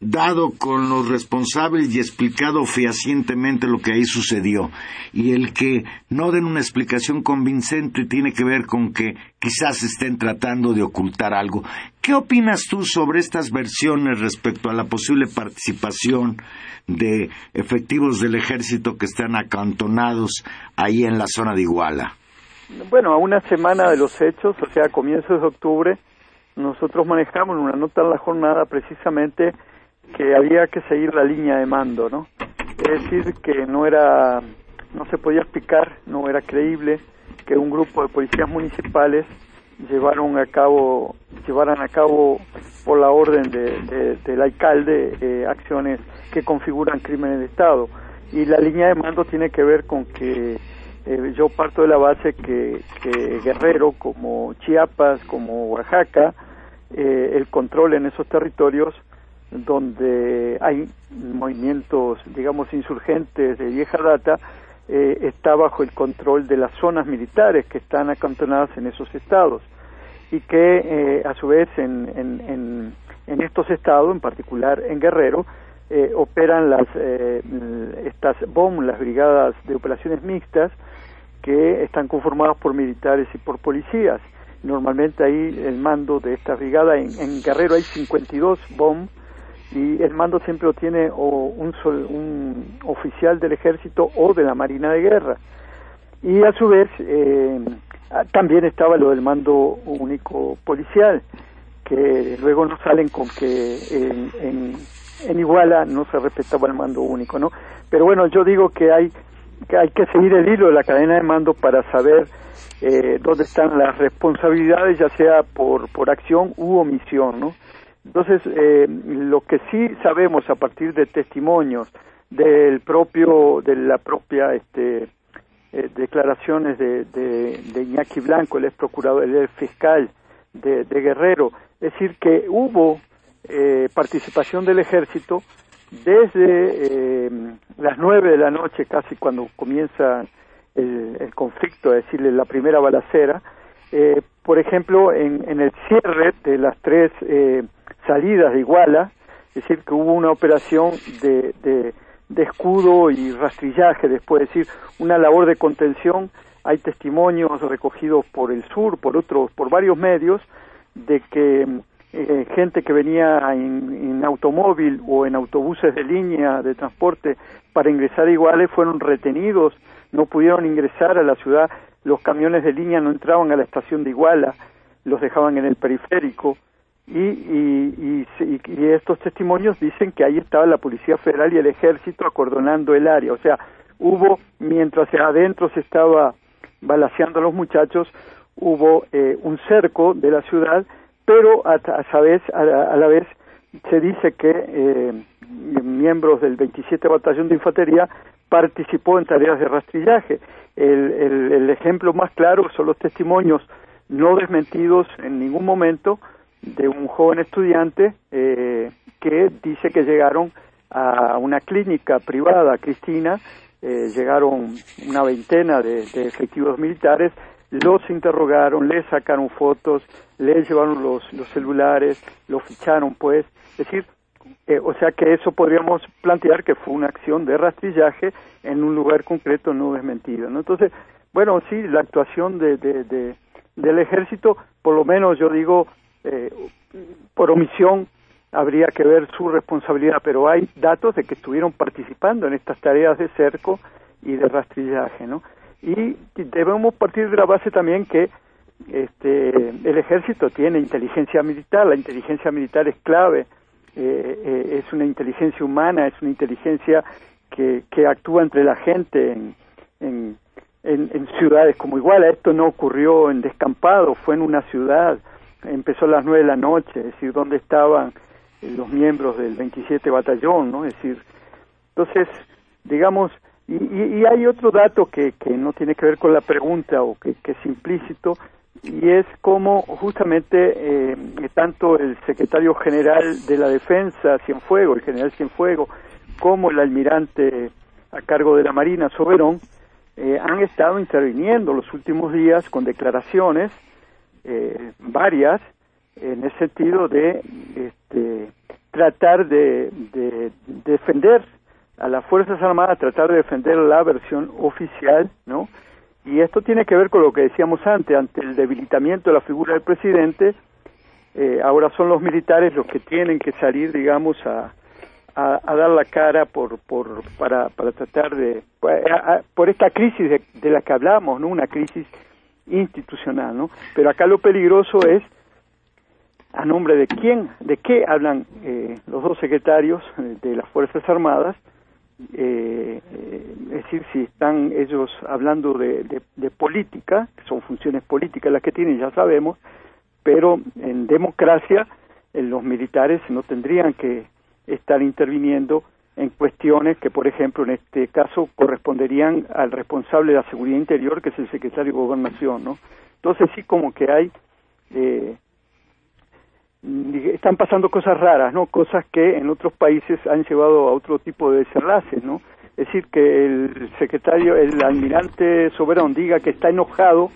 dado con los responsables y explicado fehacientemente lo que ahí sucedió. Y el que no den una explicación convincente tiene que ver con que quizás estén tratando de ocultar algo. ¿Qué opinas tú sobre estas versiones respecto a la posible participación de efectivos del ejército que están acantonados ahí en la zona de Iguala? Bueno, a una semana de los hechos, o sea, a comienzos de octubre, nosotros manejamos una nota en la jornada precisamente que había que seguir la línea de mando, ¿no? Es decir, que no era, no se podía explicar, no era creíble que un grupo de policías municipales llevaron a cabo, llevaran a cabo por la orden de, del alcalde eh, acciones que configuran crímenes de Estado. Y la línea de mando tiene que ver con que eh, yo parto de la base que, que Guerrero, como Chiapas, como Oaxaca, eh, el control en esos territorios donde hay movimientos, digamos, insurgentes de vieja data, eh, está bajo el control de las zonas militares que están acantonadas en esos estados y que eh, a su vez en, en, en, estos estados, en particular en Guerrero, operan las estas BOM, las brigadas de operaciones mixtas, que están conformadas por militares y por policías normalmente ahí el mando de esta brigada, en, Guerrero hay 52 BOM y el mando siempre lo tiene o un, un oficial del ejército o de la Marina de Guerra. y a su vez eh, también estaba lo del mando único policial, que luego no salen con que en, en, en Iguala no se respetaba el mando único, ¿no? Pero bueno, yo digo que hay hay que seguir el hilo de la cadena de mando para saber eh, dónde están las responsabilidades, ya sea por, por acción u omisión, ¿no? Entonces, eh, lo que sí sabemos a partir de testimonios del propio, de la propia, este, eh, declaraciones de, de, de, Iñaki Blanco, el ex procurador, el ex fiscal de, de Guerrero, es decir, que hubo eh, participación del ejército desde eh, las nueve de la noche, casi cuando comienza el, el conflicto, es decir, la primera balacera, eh, por ejemplo, en, en, el cierre de las tres eh, salidas de Iguala, es decir, que hubo una operación de, de, de, escudo y rastrillaje, después, es decir, una labor de contención. Hay testimonios recogidos por el sur, por otros, por varios medios, de que eh, gente que venía en, automóvil o en autobuses de línea de transporte para ingresar a Iguales fueron retenidos, no pudieron ingresar a la ciudad, los camiones de línea no entraban a la estación de Iguala, los dejaban en el periférico y, y, y, y estos testimonios dicen que ahí estaba la Policía Federal y el Ejército acordonando el área, o sea, hubo, mientras adentro se estaba balaseando a los muchachos, hubo eh, un cerco de la ciudad pero a, a, vez, a, a, la vez se dice que eh, miembros del 27 Batallón de Infantería participó en tareas de rastrillaje. El, el, el, ejemplo más claro son los testimonios no desmentidos en ningún momento de un joven estudiante eh, que dice que llegaron a una clínica privada, Cristina, eh, llegaron una veintena de, de efectivos militares, los interrogaron, les sacaron fotos, les llevaron los, los celulares, lo ficharon, pues, es decir, eh, o sea que eso podríamos plantear que fue una acción de rastrillaje en un lugar concreto no desmentido, ¿no? Entonces, bueno, sí, la actuación de, de, de del ejército, por lo menos yo digo, eh, por omisión habría que ver su responsabilidad, pero hay datos de que estuvieron participando en estas tareas de cerco y de rastrillaje, ¿no? Y debemos partir de la base también que este, el ejército tiene inteligencia militar, la inteligencia militar es clave, eh, eh, es una inteligencia humana, es una inteligencia que, que actúa entre la gente en, en, en, ciudades como igual, esto no ocurrió en descampado, fue en una ciudad, empezó a las nueve de la noche, es decir, donde estaban los miembros del 27 batallón, ¿no? Es decir, entonces, digamos, y, y, hay otro dato que, que no tiene que ver con la pregunta o que, que es implícito, y es como justamente eh, tanto el secretario general de la defensa Cienfuego, el general Cienfuego, como el almirante a cargo de la Marina Soberón eh, han estado interviniendo los últimos días con declaraciones eh, varias en el sentido de este, tratar de, de, defender a las Fuerzas Armadas, tratar de defender la versión oficial, ¿no? Y esto tiene que ver con lo que decíamos antes, ante el debilitamiento de la figura del presidente, eh, ahora son los militares los que tienen que salir, digamos, a, a, a dar la cara por, por, para, para tratar de, por esta crisis de, de, la que hablamos, ¿no? Una crisis institucional, ¿no? Pero acá lo peligroso es a nombre de quién, de qué hablan eh, los dos secretarios de las Fuerzas Armadas, eh, es decir, si están ellos hablando de, de, política, que son funciones políticas las que tienen, ya sabemos, pero en democracia en los militares no tendrían que estar interviniendo en cuestiones que, por ejemplo, en este caso corresponderían al responsable de la seguridad interior, que es el secretario de Gobernación, ¿no? Entonces sí como que hay eh, están pasando cosas raras, ¿no? Cosas que en otros países han llevado a otro tipo de desenlaces, ¿no? Es decir, que el secretario, el almirante Soberón diga que está enojado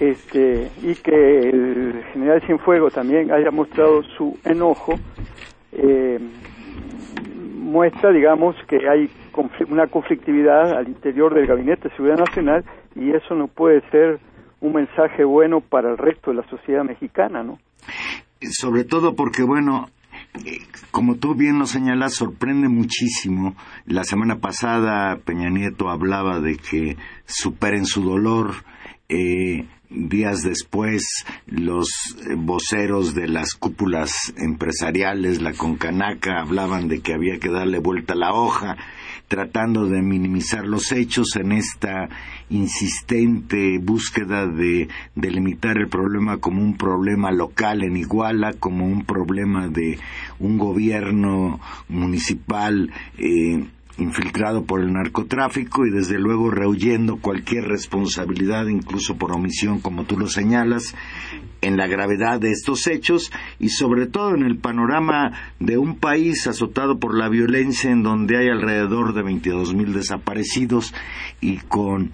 este, y que el general Cienfuegos también haya mostrado su enojo, eh, muestra, digamos, que hay una conflictividad al interior del Gabinete de Seguridad Nacional y eso no puede ser un mensaje bueno para el resto de la sociedad mexicana, ¿no? Sobre todo porque, bueno, como tú bien lo señalas, sorprende muchísimo. La semana pasada Peña Nieto hablaba de que superen su dolor. Eh, días después, los voceros de las cúpulas empresariales, la Concanaca, hablaban de que había que darle vuelta a la hoja tratando de minimizar los hechos en esta insistente búsqueda de delimitar el problema como un problema local en Iguala, como un problema de un gobierno municipal eh, infiltrado por el narcotráfico y desde luego rehuyendo cualquier responsabilidad, incluso por omisión, como tú lo señalas, en la gravedad de estos hechos y sobre todo en el panorama de un país azotado por la violencia en donde hay alrededor de veintidós mil desaparecidos y con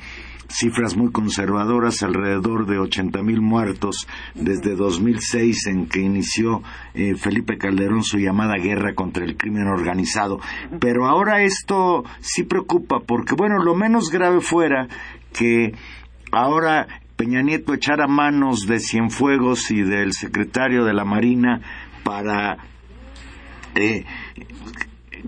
cifras muy conservadoras, alrededor de 80 mil muertos desde 2006 en que inició eh, Felipe Calderón su llamada guerra contra el crimen organizado. Pero ahora esto sí preocupa porque, bueno, lo menos grave fuera que ahora Peña Nieto echara manos de Cienfuegos y del secretario de la Marina para eh,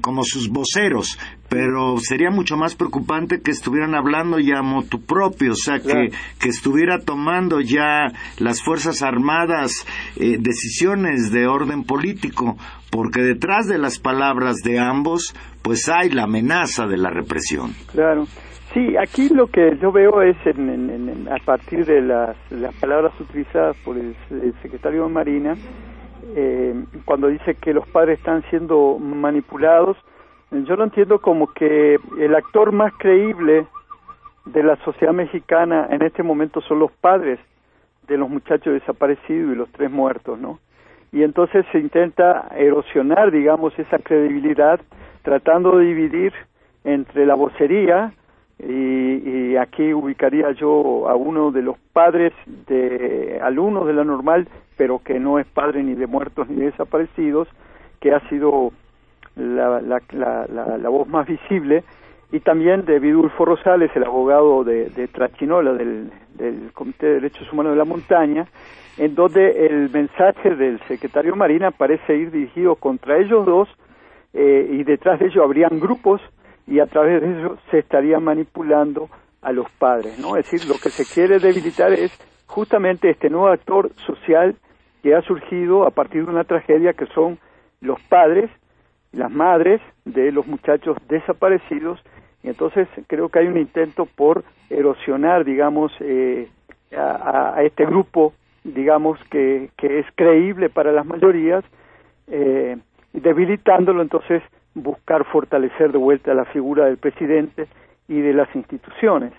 como sus voceros, pero sería mucho más preocupante que estuvieran hablando ya motu propio, o sea, que, que estuviera tomando ya las Fuerzas Armadas eh, decisiones de orden político, porque detrás de las palabras de ambos, pues hay la amenaza de la represión. Claro. Sí, aquí lo que yo veo es a partir de las, las, palabras utilizadas por el, secretario de Marina, eh, cuando dice que los padres están siendo manipulados, yo lo entiendo como que el actor más creíble de la sociedad mexicana en este momento son los padres de los muchachos desaparecidos y los tres muertos, ¿no? Y entonces se intenta erosionar, digamos, esa credibilidad, tratando de dividir entre la vocería y, aquí ubicaría yo a uno de los padres de alumnos de la normal, pero que no es padre ni de muertos ni de desaparecidos, que ha sido la, la, la, la voz más visible, y también de Vidulfo Rosales, el abogado de, de Trachinola, del, del Comité de Derechos Humanos de la Montaña, en donde el mensaje del secretario Marina parece ir dirigido contra ellos dos, eh, y detrás de ellos habrían grupos y a través de eso se estaría manipulando a los padres, ¿no? Es decir, lo que se quiere debilitar es justamente este nuevo actor social que ha surgido a partir de una tragedia que son los padres, las madres de los muchachos desaparecidos, y entonces creo que hay un intento por erosionar, digamos, eh, a, este grupo, digamos, que, que es creíble para las mayorías, eh, debilitándolo entonces buscar fortalecer de vuelta la figura del presidente y de las instituciones.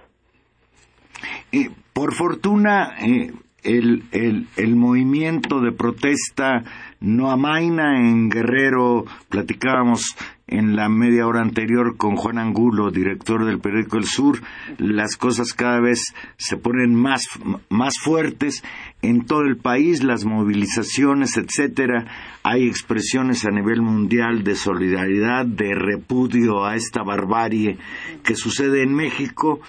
por fortuna, eh, el, el, el, movimiento de protesta no amaina en Guerrero. Platicábamos en la media hora anterior con Juan Angulo, director del periódico El Sur, las cosas cada vez se ponen más, más fuertes en todo el país, las movilizaciones, etcétera. Hay expresiones a nivel mundial de solidaridad, de repudio a esta barbarie que sucede en México.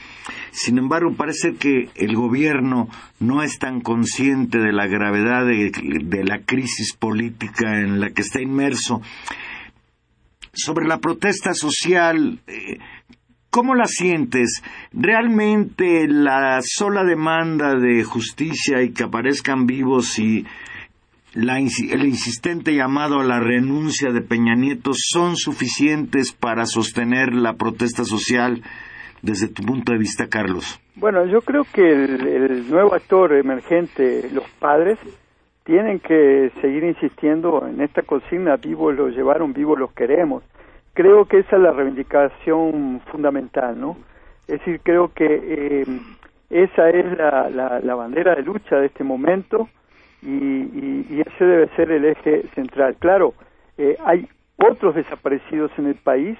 Sin embargo, parece que el gobierno no es tan consciente de la gravedad de, de la crisis política en la que está inmerso sobre la protesta social, eh, ¿cómo la sientes? ¿Realmente la sola demanda de justicia y que aparezcan vivos y el insistente llamado a la renuncia de Peña Nieto son suficientes para sostener la protesta social desde tu punto de vista, Carlos? Bueno, yo creo que el nuevo actor emergente, los padres, tienen que seguir insistiendo en esta consigna, vivos los llevaron, vivos los queremos. Creo que esa es la reivindicación fundamental, ¿no? Es decir, creo que eh, esa es la, la, bandera de lucha de este momento y, y, ese debe ser el eje central. Claro, eh, hay otros desaparecidos en el país,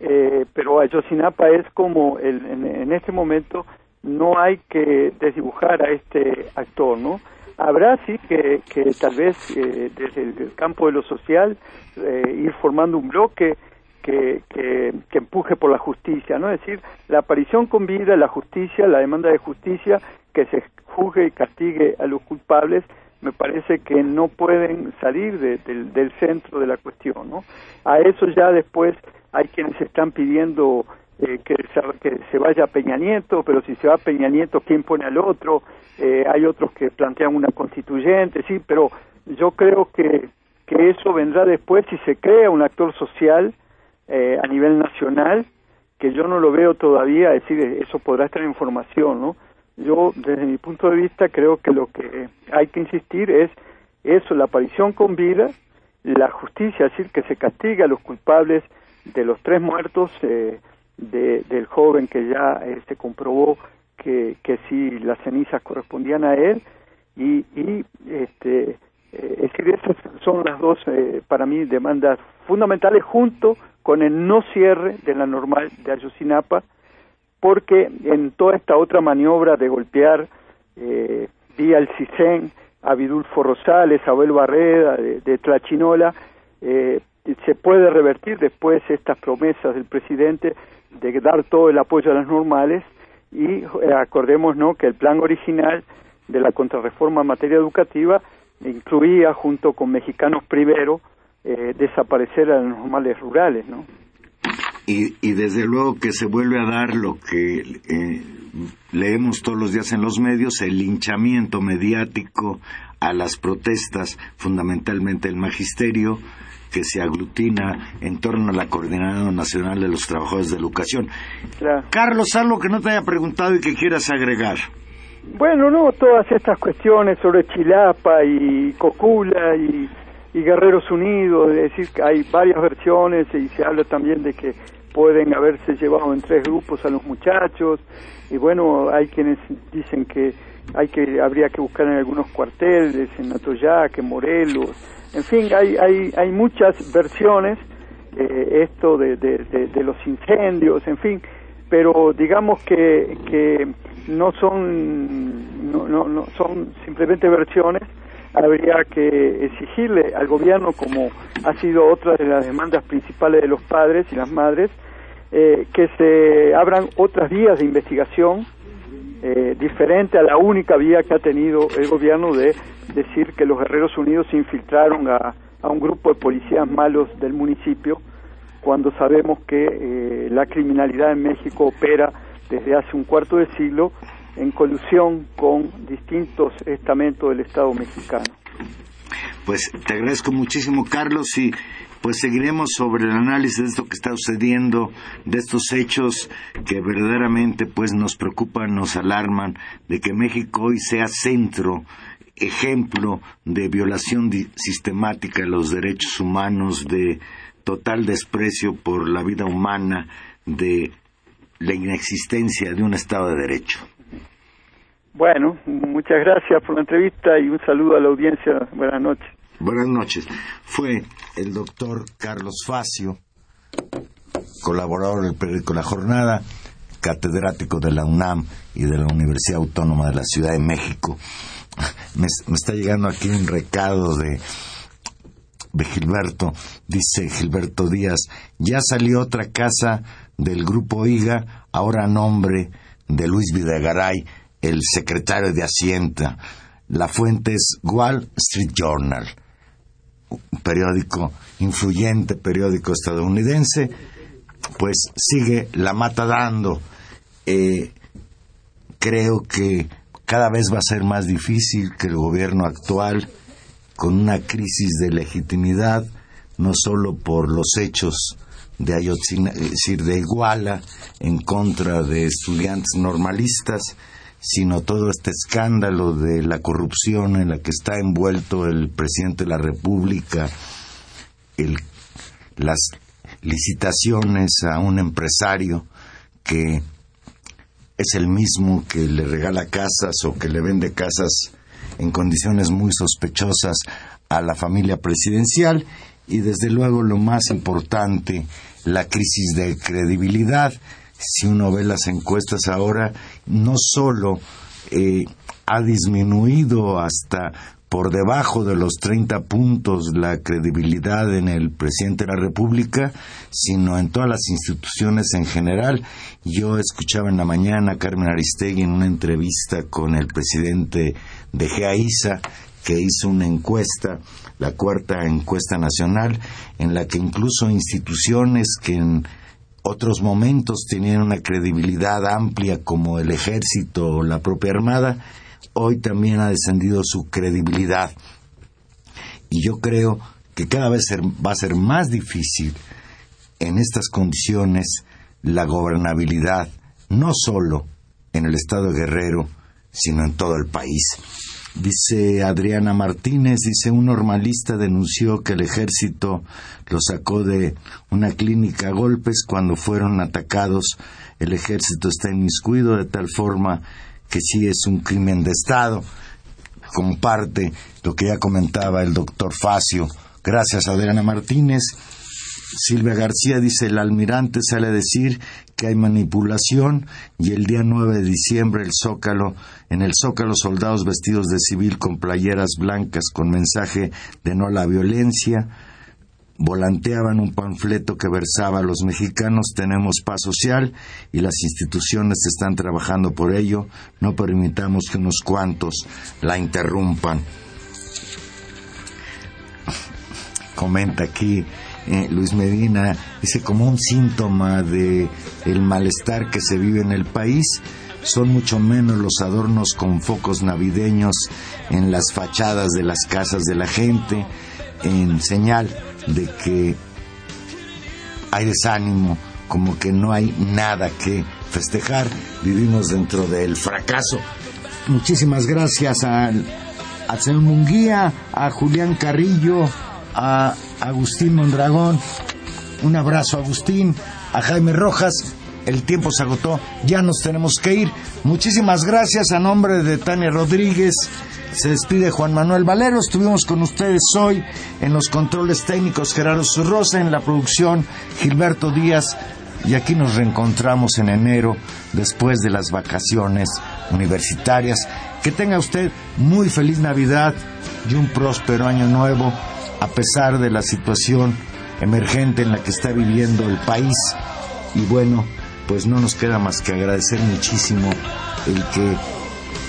eh, pero Ayotzinapa es como el, en, en este momento no hay que desdibujar a este actor, ¿no? Habrá sí que, que tal vez eh, desde el campo de lo social eh, ir formando un bloque que, que, empuje por la justicia, ¿no? Es decir, la aparición con vida, la justicia, la demanda de justicia, que se juzgue y castigue a los culpables, me parece que no pueden salir del centro de la cuestión, ¿no? A eso ya después hay quienes están pidiendo eh, que, que, se vaya Peña Nieto, pero si se va Peña Nieto, ¿quién pone al otro? Eh, hay otros que plantean una constituyente, sí, pero yo creo que, que eso vendrá después si se crea un actor social eh, a nivel nacional, que yo no lo veo todavía, es decir, eso podrá estar en formación, ¿no? Yo, desde mi punto de vista, creo que lo que hay que insistir es eso, la aparición con vida, la justicia, es decir, que se castiga a los culpables de los tres muertos, eh, de, del joven que ya se comprobó que, que sí las cenizas correspondían a él, y, y este, eh, es decir, esas son las dos, eh, para mí, demandas fundamentales junto con el no cierre de la normal de Ayotzinapa, porque en toda esta otra maniobra de golpear eh, vía el CISEN, a Vidulfo Rosales, a Abel Barreda, de, de Tlachinola, eh, se puede revertir después estas promesas del presidente de dar todo el apoyo a las normales y eh, acordemos ¿no? que el plan original de la contrarreforma en materia educativa incluía junto con Mexicanos Primero eh, desaparecer a las normales rurales, ¿no? Y, y, desde luego que se vuelve a dar lo que eh, leemos todos los días en los medios, el linchamiento mediático a las protestas, fundamentalmente el magisterio, que se aglutina en torno a la Coordinadora Nacional de los Trabajadores de Educación. Claro. Carlos, algo que no te haya preguntado y que quieras agregar. Bueno, no, todas estas cuestiones sobre Chilapa y Cocula y y Guerreros Unidos, es decir, que hay varias versiones y se habla también de que pueden haberse llevado en tres grupos a los muchachos y bueno, hay quienes dicen que hay que habría que buscar en algunos cuarteles, en Atoyac, en Morelos, en fin, hay hay hay muchas versiones eh, esto de, de, de, de, los incendios, en fin, pero digamos que que no son no, no, no son simplemente versiones. Habría que exigirle al gobierno, como ha sido otra de las demandas principales de los padres y las madres, eh, que se abran otras vías de investigación eh, diferente a la única vía que ha tenido el gobierno de decir que los Guerreros Unidos se infiltraron a, a un grupo de policías malos del municipio, cuando sabemos que eh, la criminalidad en México opera desde hace un cuarto de siglo en colusión con distintos estamentos del Estado mexicano. Pues te agradezco muchísimo, Carlos, y pues seguiremos sobre el análisis de esto que está sucediendo, de estos hechos que verdaderamente pues nos preocupan, nos alarman, de que México hoy sea centro, ejemplo de violación sistemática de los derechos humanos, de total desprecio por la vida humana, de la inexistencia de un Estado de Derecho. Bueno, muchas gracias por la entrevista y un saludo a la audiencia. Buenas noches. Buenas noches. Fue el doctor Carlos Facio, colaborador del periódico La Jornada, catedrático de la UNAM y de la Universidad Autónoma de la Ciudad de México. Me, está llegando aquí un recado de, de Gilberto. Dice Gilberto Díaz, ya salió otra casa del grupo IGA, ahora a nombre de Luis Videgaray el secretario de Hacienda. La fuente es Wall Street Journal, un periódico influyente, periódico estadounidense, pues sigue la mata dando. Eh, creo que cada vez va a ser más difícil que el gobierno actual, con una crisis de legitimidad, no solo por los hechos de Ayotzinapa, es decir, de Iguala en contra de estudiantes normalistas, sino todo este escándalo de la corrupción en la que está envuelto el presidente de la República, el, las licitaciones a un empresario que es el mismo que le regala casas o que le vende casas en condiciones muy sospechosas a la familia presidencial. Y desde luego lo más importante, la crisis de credibilidad si uno ve las encuestas ahora, no solo eh, ha disminuido hasta por debajo de los 30 puntos la credibilidad en el presidente de la República, sino en todas las instituciones en general. Yo escuchaba en la mañana a Carmen Aristegui en una entrevista con el presidente de GEAISA que hizo una encuesta, la cuarta encuesta nacional, en la que incluso instituciones que en otros momentos tenían una credibilidad amplia como el ejército o la propia armada, hoy también ha descendido su credibilidad. Y yo creo que cada vez va a ser más difícil en estas condiciones la gobernabilidad, no solo en el estado Guerrero, sino en todo el país. Dice Adriana Martínez, dice un normalista denunció que el ejército lo sacó de una clínica a golpes cuando fueron atacados. El ejército está inmiscuido de tal forma que sí es un crimen de Estado. Comparte lo que ya comentaba el doctor Facio. Gracias, Adriana Martínez. Silvia García dice, el almirante sale a decir que hay manipulación y el día 9 de diciembre el Zócalo, en el Zócalo soldados vestidos de civil con playeras blancas con mensaje de no a la violencia, volanteaban un panfleto que versaba los mexicanos tenemos paz social y las instituciones están trabajando por ello, no permitamos que unos cuantos la interrumpan. Comenta aquí eh, Luis Medina, dice como un síntoma de el malestar que se vive en el país, son mucho menos los adornos con focos navideños en las fachadas de las casas de la gente, en señal de que hay desánimo, como que no hay nada que festejar, vivimos dentro del fracaso. Muchísimas gracias al, señor Munguía, a Julián Carrillo, a Agustín Mondragón. Un abrazo, Agustín. A Jaime Rojas. El tiempo se agotó. Ya nos tenemos que ir. Muchísimas gracias a nombre de Tania Rodríguez. Se despide Juan Manuel Valero. Estuvimos con ustedes hoy en los controles técnicos Gerardo Zurrosa, en la producción Gilberto Díaz. Y aquí nos reencontramos en enero, después de las vacaciones universitarias. Que tenga usted muy feliz Navidad y un próspero año nuevo a pesar de la situación emergente en la que está viviendo el país. Y bueno, pues no nos queda más que agradecer muchísimo el que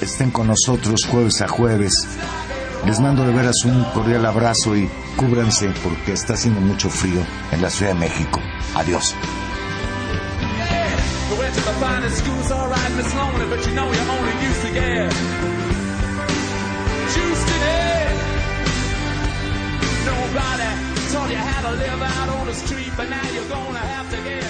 estén con nosotros jueves a jueves. Les mando de veras un cordial abrazo y cúbranse porque está haciendo mucho frío en la Ciudad de México. Adiós. Taught you how to live out on the street, but now you're gonna have to get